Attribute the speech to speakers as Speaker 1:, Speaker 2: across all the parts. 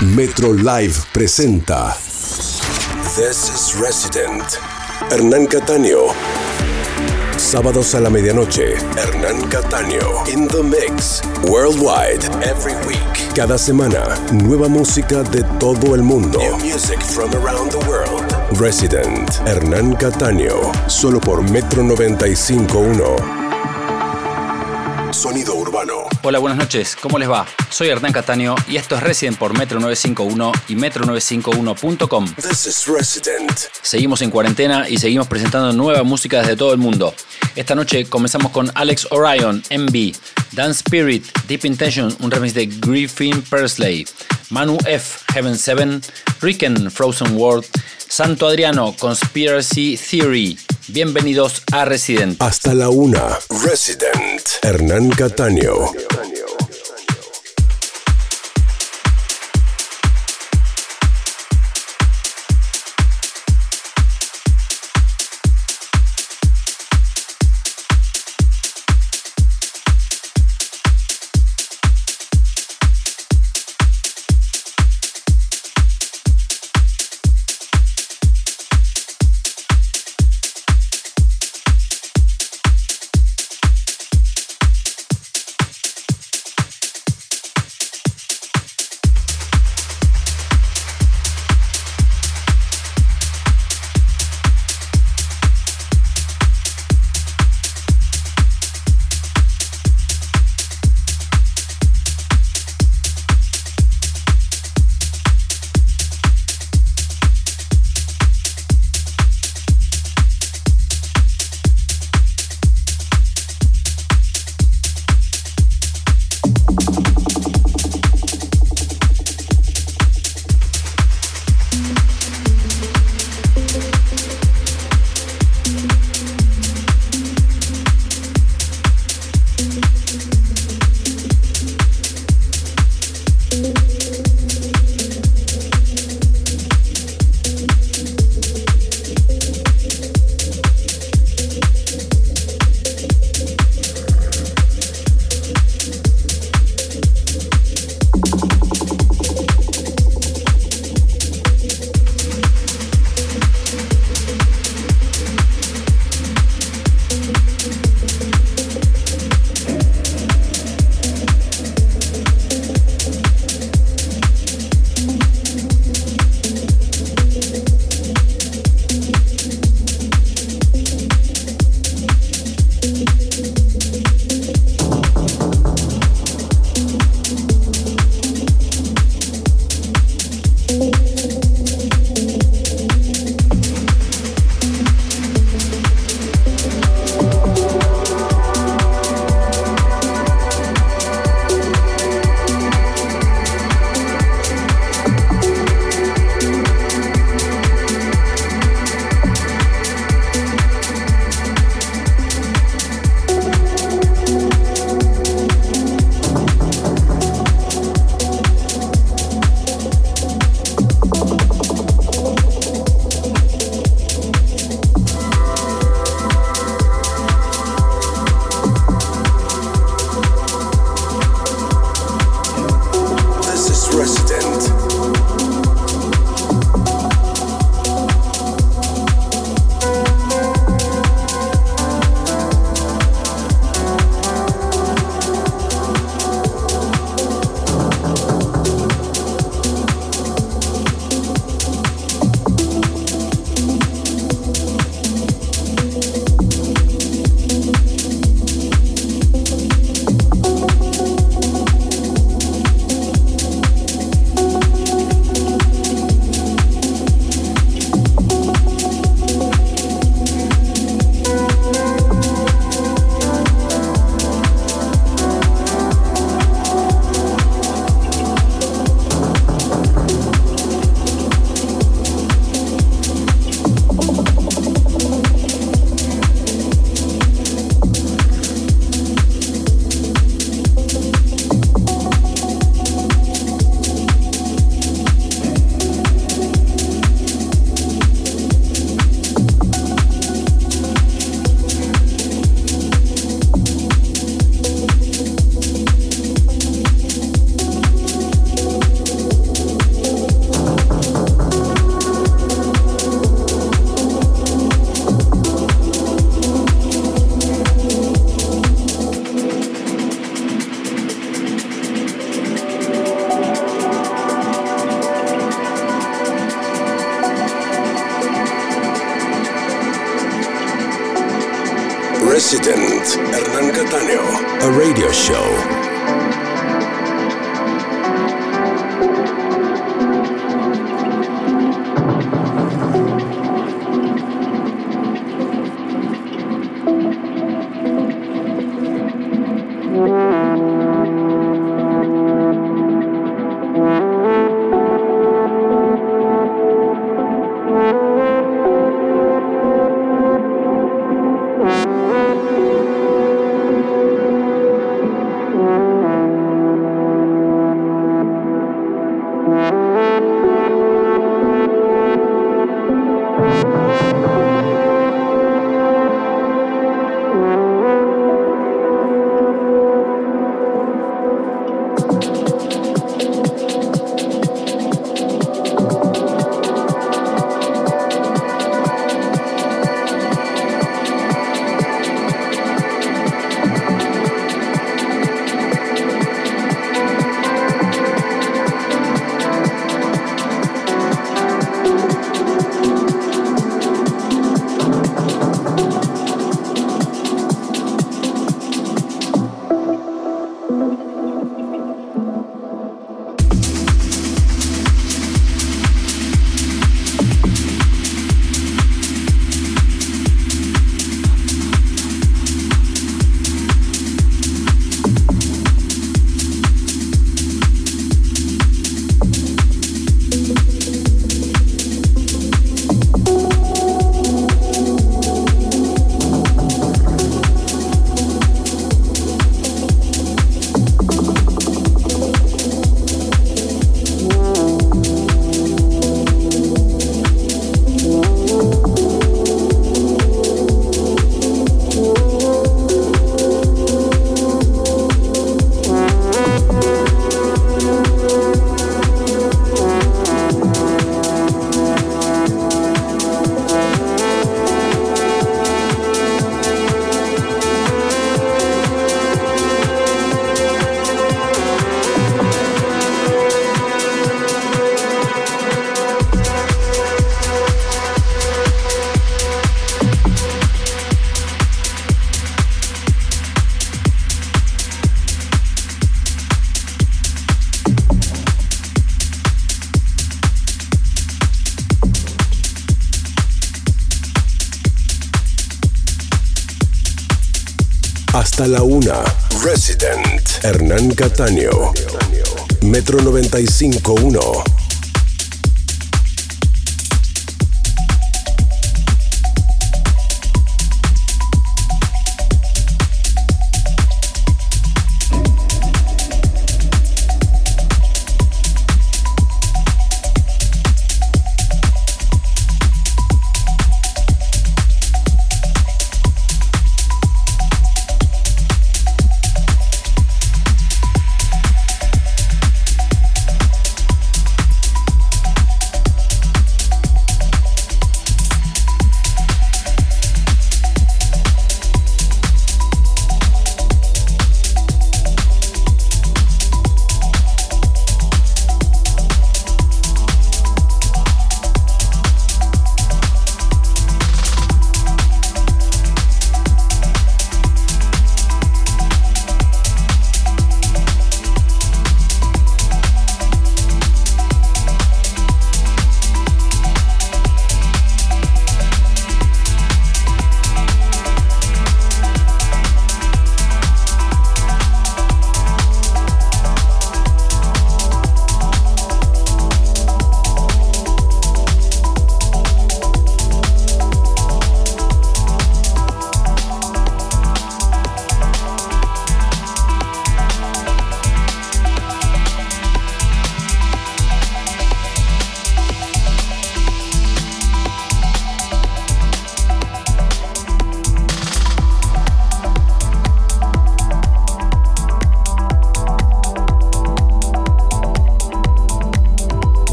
Speaker 1: Metro Live presenta This is Resident. Hernán Cataño. Sábados a la medianoche, Hernán Cataño. In the Mix. Worldwide. Every week. Cada semana, nueva música de todo el mundo. New music from around the world. Resident. Hernán Cataño. Solo por Metro 95.1. Sonido.
Speaker 2: Hola, buenas noches. ¿Cómo les va? Soy Hernán Cataño y esto es Resident por Metro 951 y Metro951.com.
Speaker 1: This is Resident.
Speaker 2: Seguimos en cuarentena y seguimos presentando nueva música desde todo el mundo. Esta noche comenzamos con Alex Orion, MB, Dance Spirit, Deep Intention, un remix de Griffin Persley, Manu F, Heaven 7, Ricken, Frozen World, Santo Adriano, Conspiracy Theory. Bienvenidos a Resident.
Speaker 1: Hasta la una. Resident. Hernán Cataño. Cataño. Metro 95.1.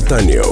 Speaker 1: Catania.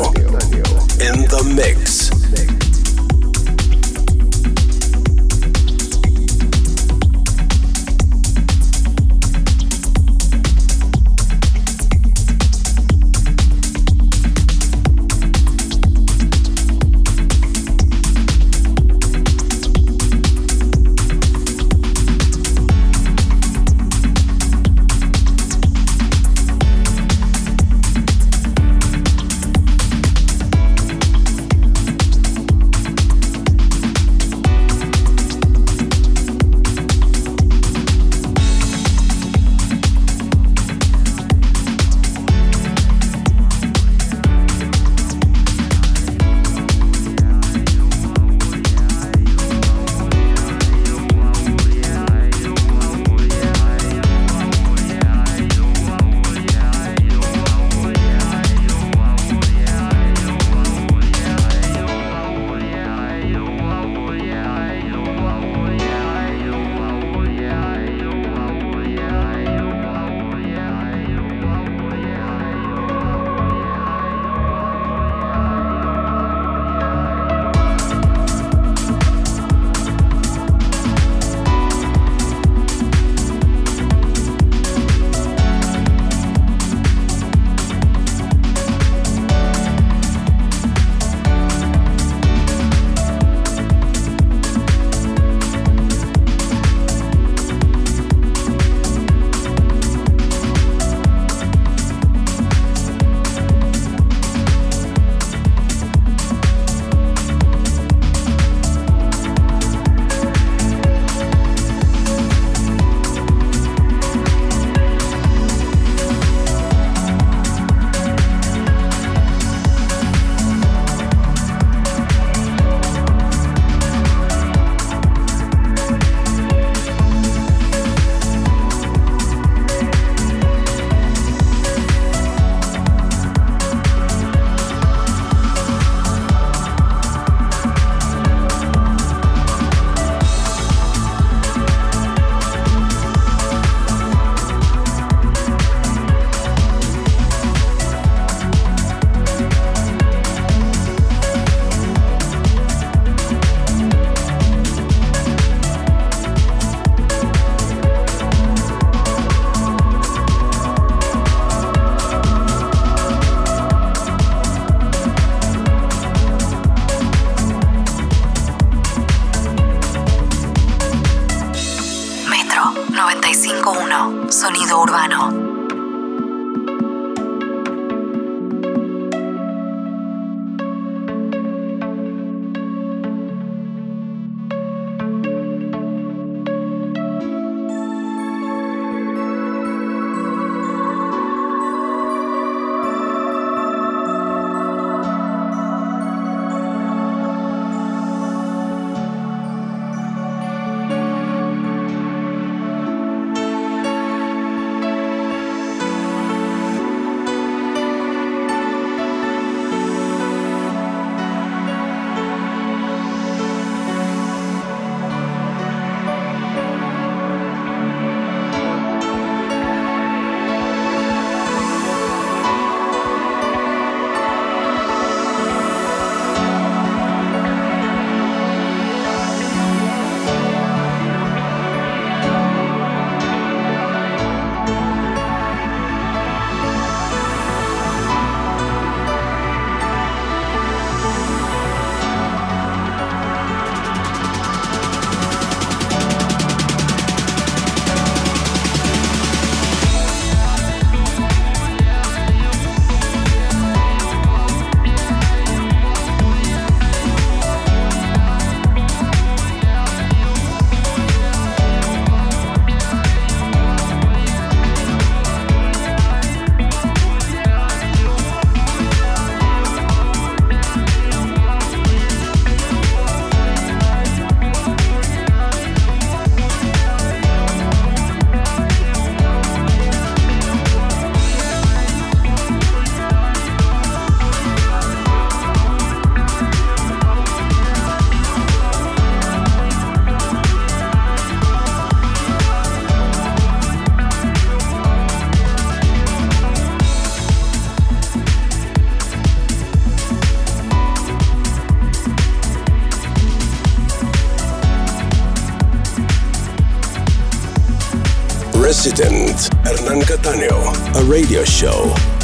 Speaker 1: Resident, Hernán Cataño, a radio show.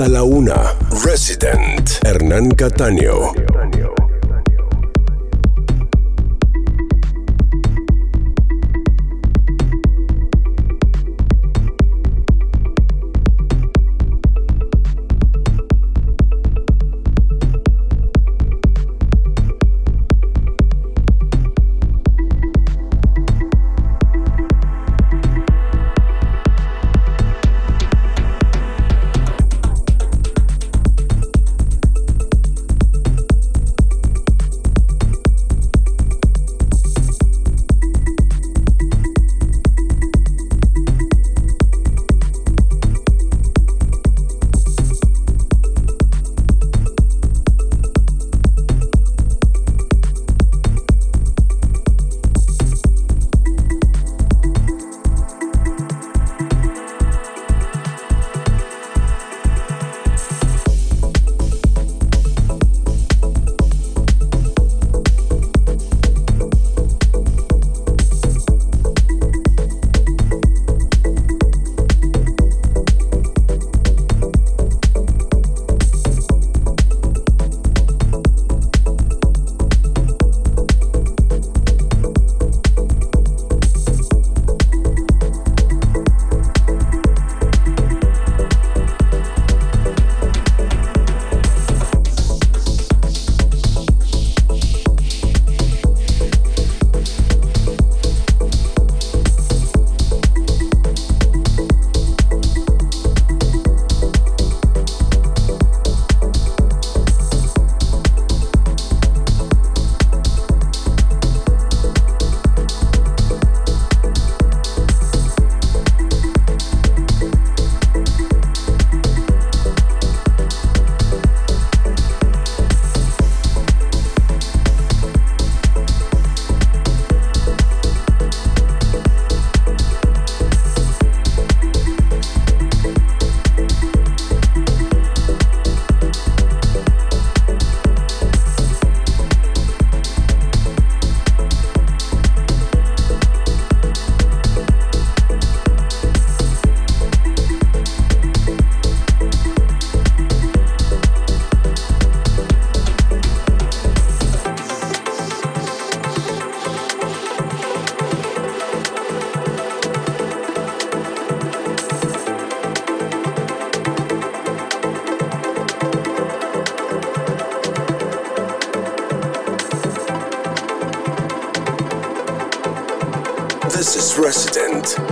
Speaker 1: Hasta la una. Resident. Hernán Cataño.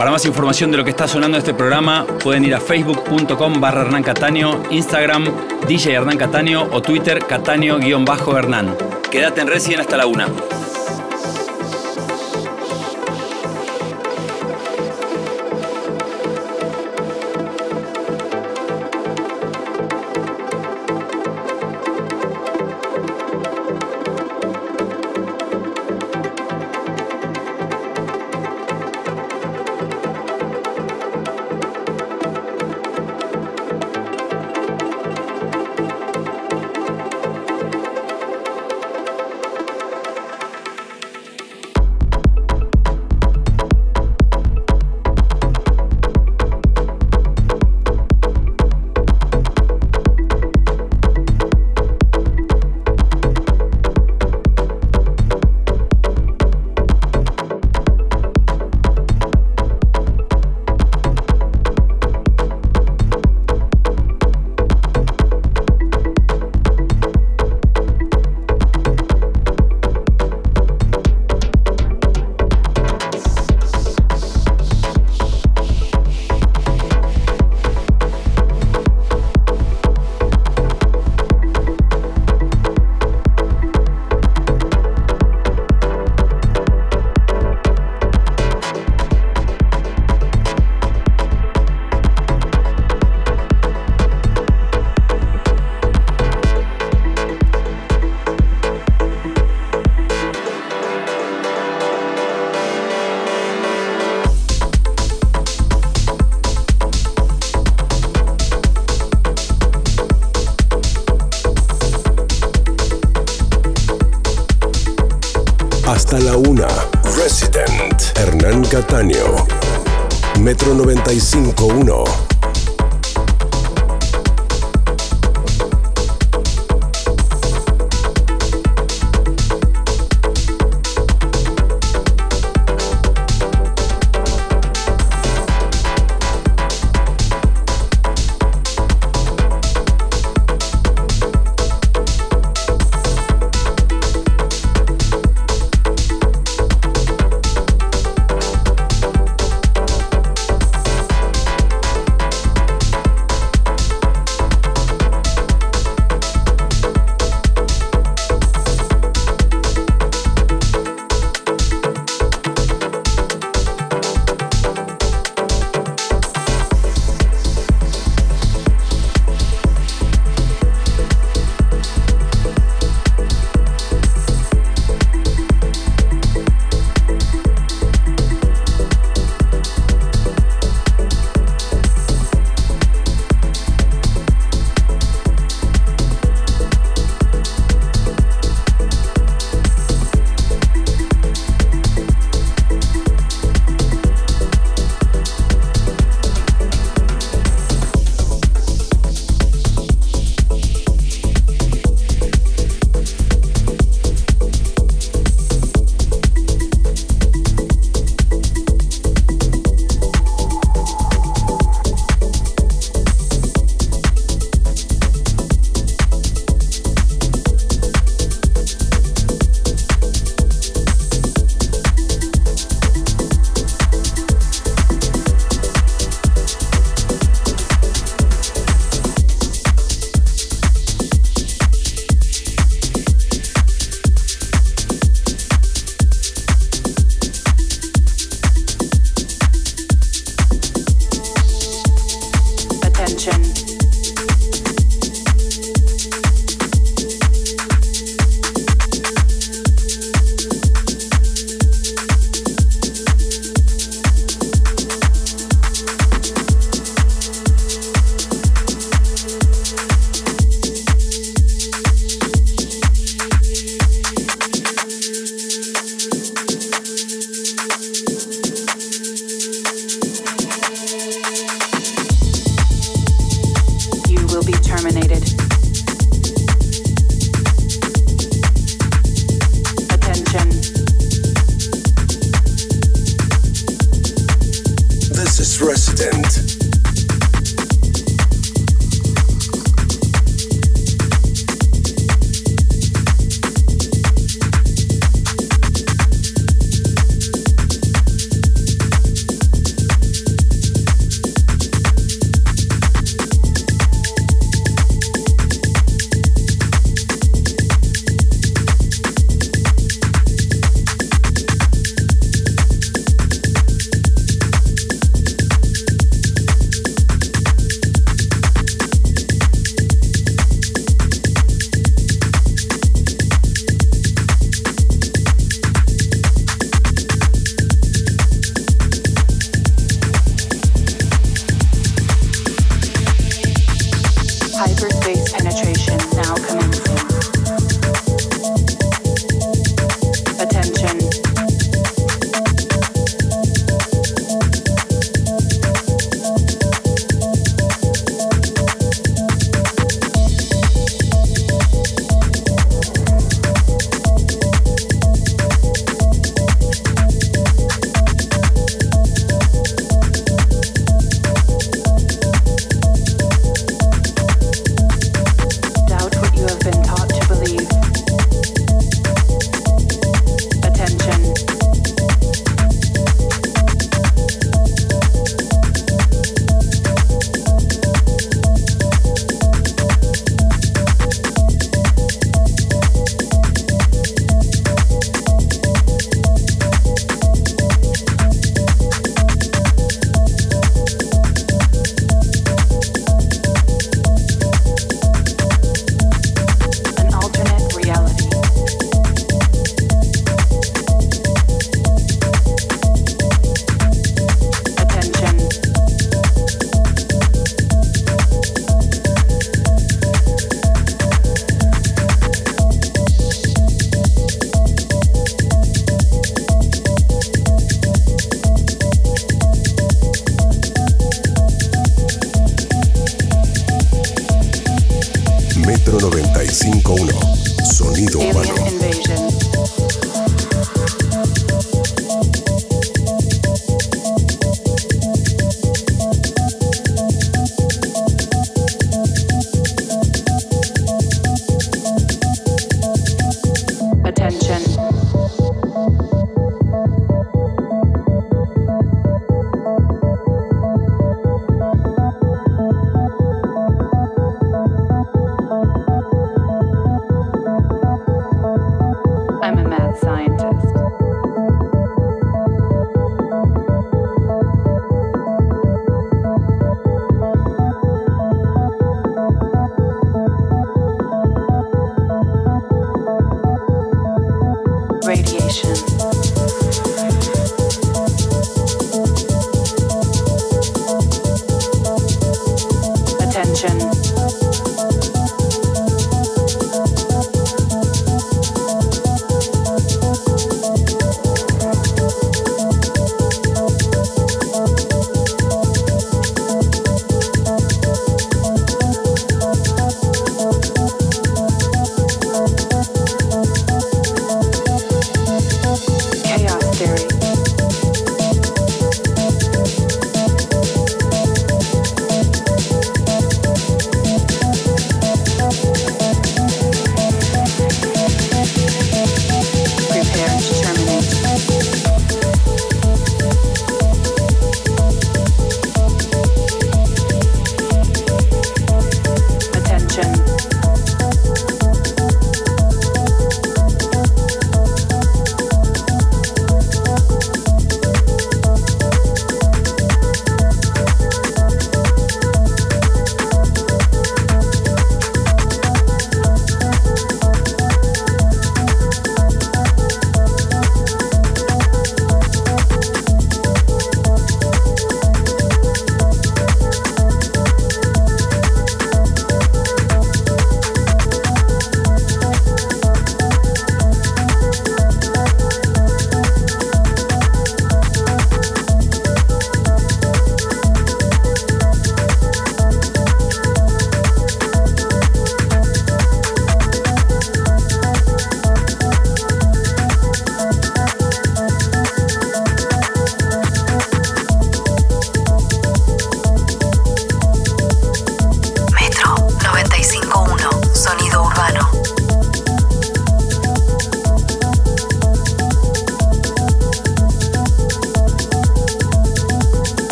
Speaker 2: Para más información de lo que está sonando este programa, pueden ir a facebook.com barra Hernán Cataño, Instagram DJ Hernán o Twitter Cataño-Hernán. Quédate en Resident hasta la una.
Speaker 1: Metro 95.1.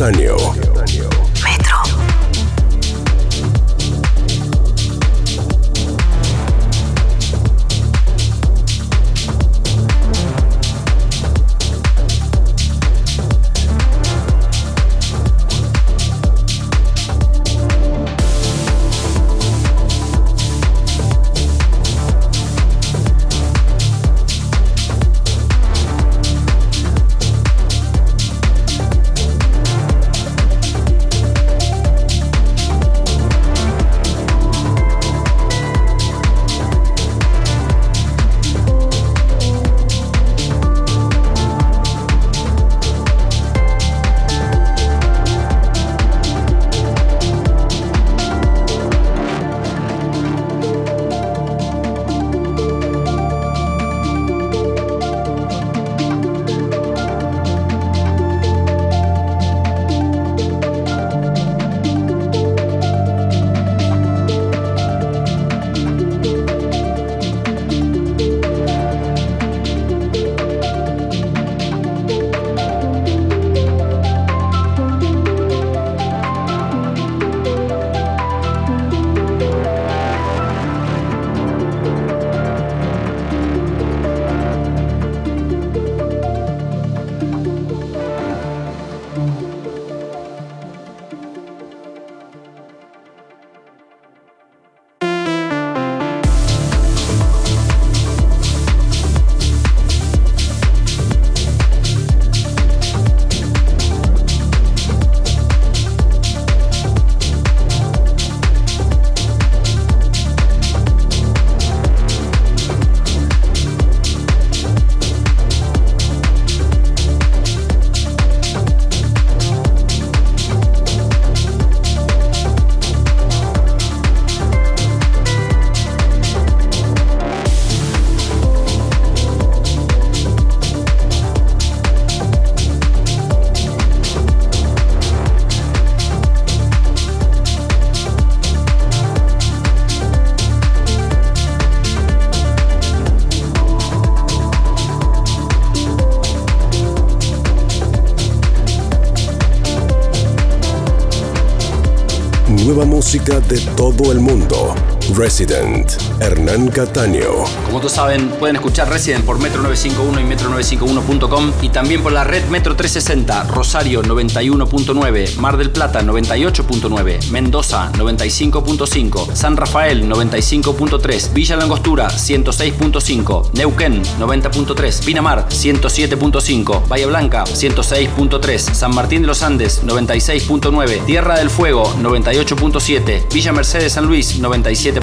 Speaker 1: Castaño. Música de todo el mundo. Resident, Hernán Cataño.
Speaker 2: Como todos saben, pueden escuchar Resident por Metro 951 y Metro951.com y también por la red Metro 360, Rosario 91.9, Mar del Plata 98.9, Mendoza 95.5, San Rafael 95.3, Villa Langostura 106.5, Neuquén 90.3, Pinamar 107.5, Bahía Blanca 106.3, San Martín de los Andes 96.9, Tierra del Fuego 98.7, Villa Mercedes San Luis 97.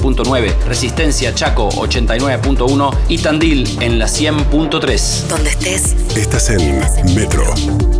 Speaker 2: Resistencia Chaco 89.1 y Tandil en la 100.3.
Speaker 3: Donde estés.
Speaker 1: Estás en Metro.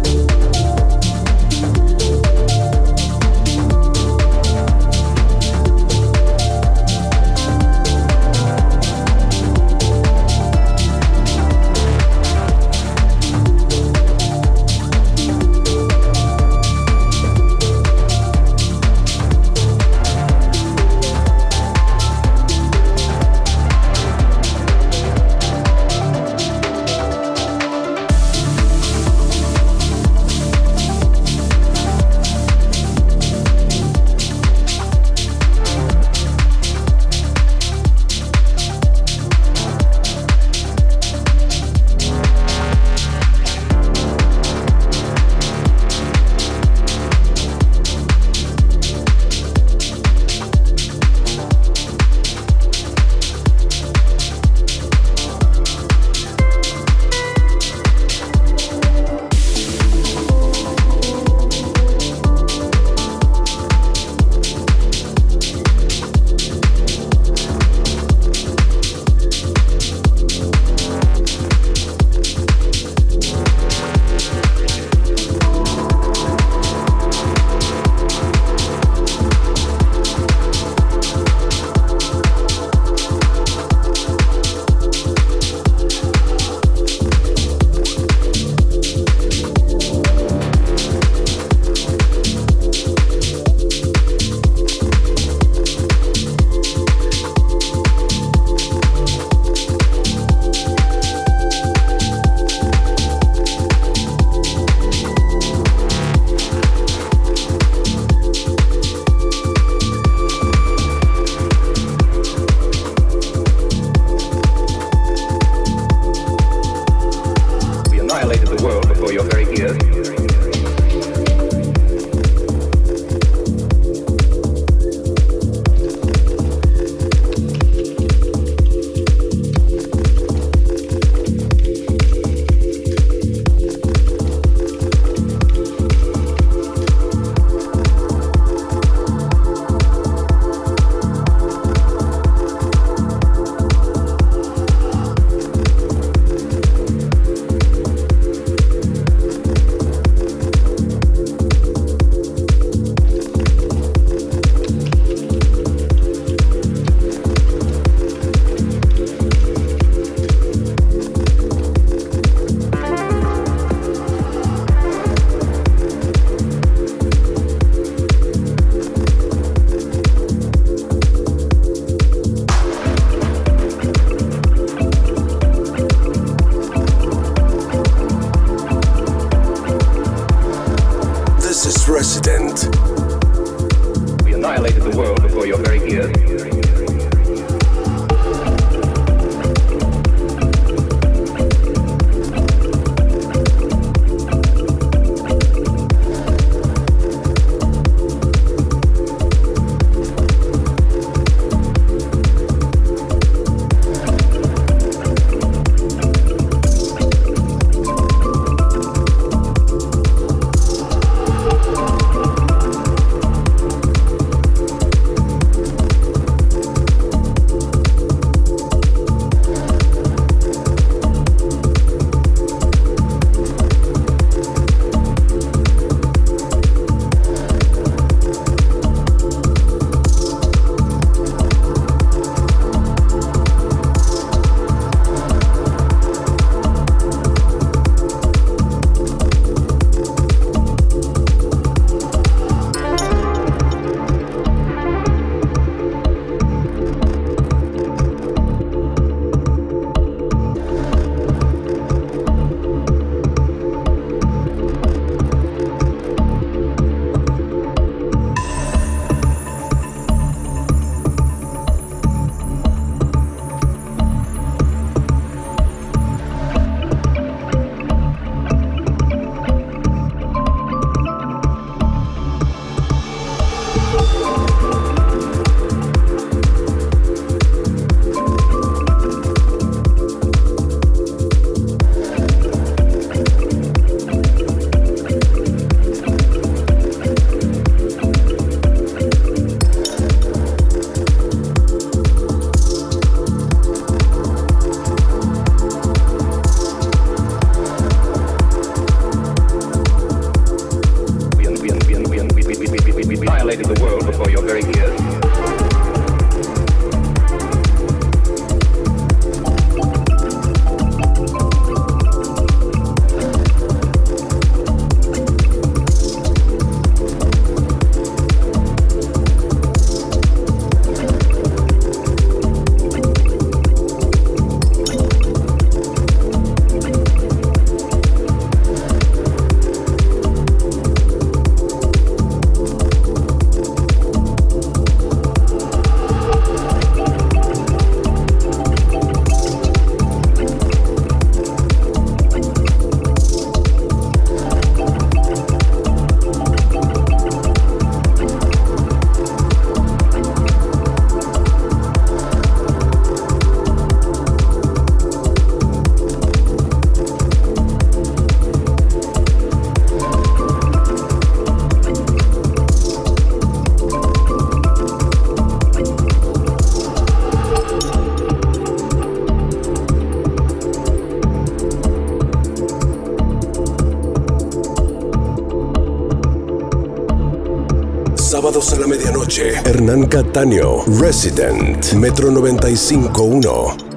Speaker 1: Medianoche, Hernán Cataño, Resident, Metro 951.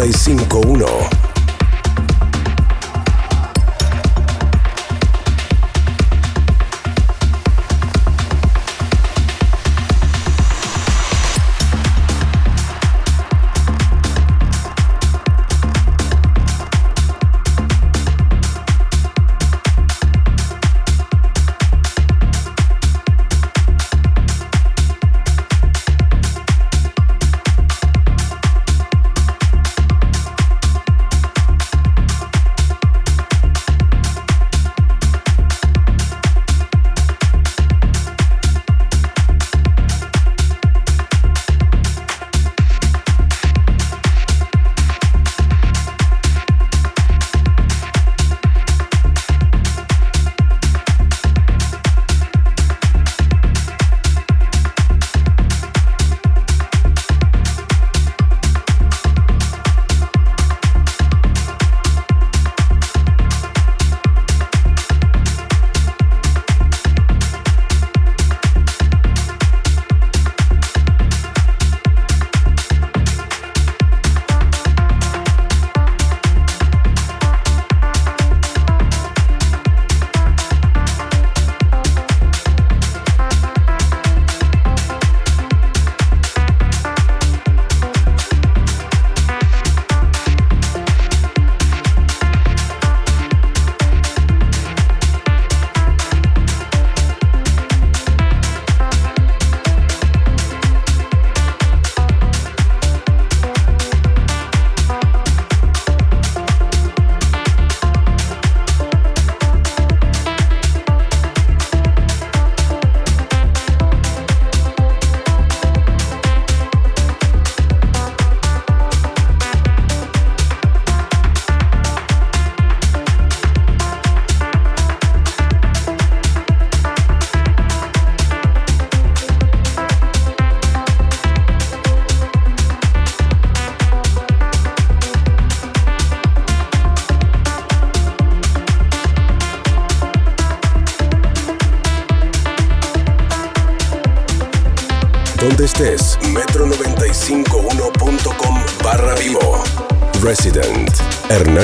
Speaker 1: 95.1.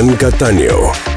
Speaker 1: Hernán Cataño.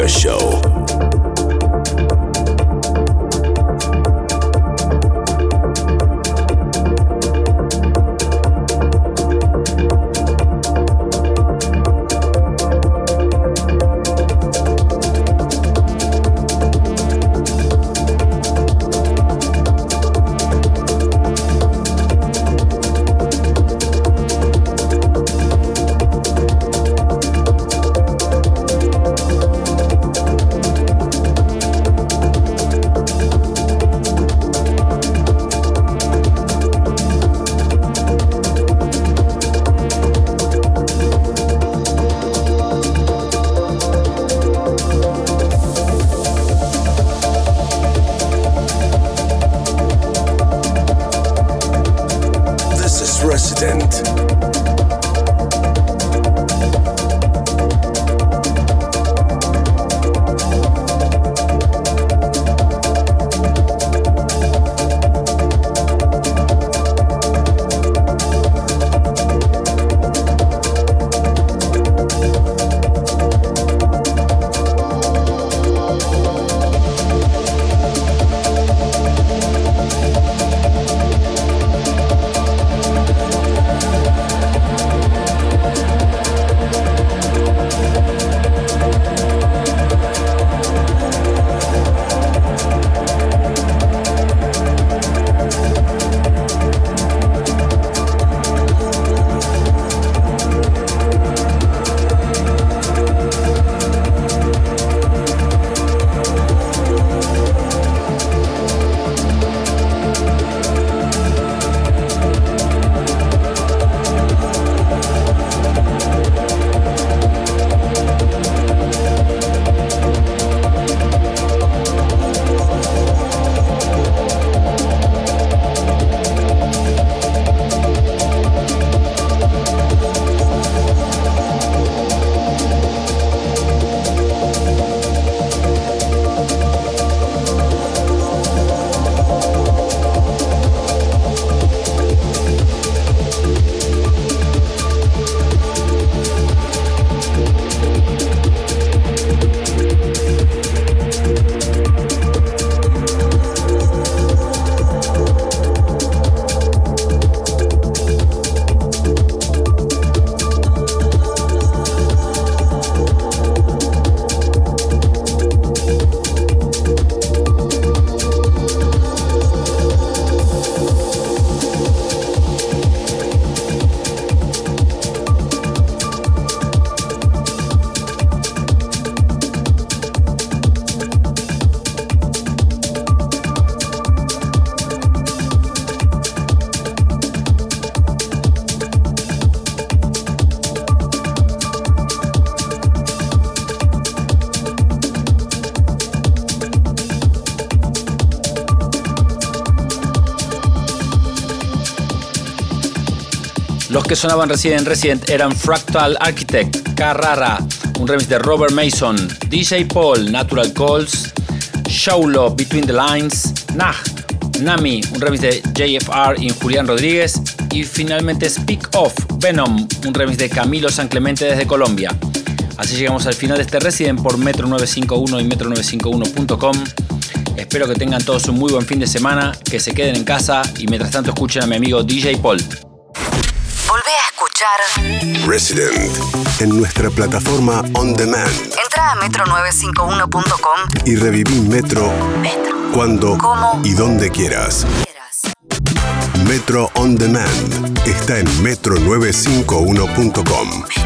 Speaker 1: Radio show.
Speaker 2: Sonaban Resident Resident eran Fractal Architect, Carrara, un remix de Robert Mason, DJ Paul, Natural Calls, Shaulo, Between the Lines, Nah, Nami, un remix de JFR y Julián Rodríguez, y finalmente Speak Off, Venom, un remix de Camilo San Clemente desde Colombia. Así llegamos al final de este Resident por Metro 951 y Metro951.com. Espero que tengan todos un muy buen fin de semana, que se queden en casa y mientras tanto escuchen a mi amigo DJ Paul.
Speaker 1: Resident en nuestra plataforma On Demand.
Speaker 3: Entra a metro951.com
Speaker 1: y reviví Metro, Metro. cuando ¿Cómo? y donde quieras. Metro On Demand está en metro951.com. Metro.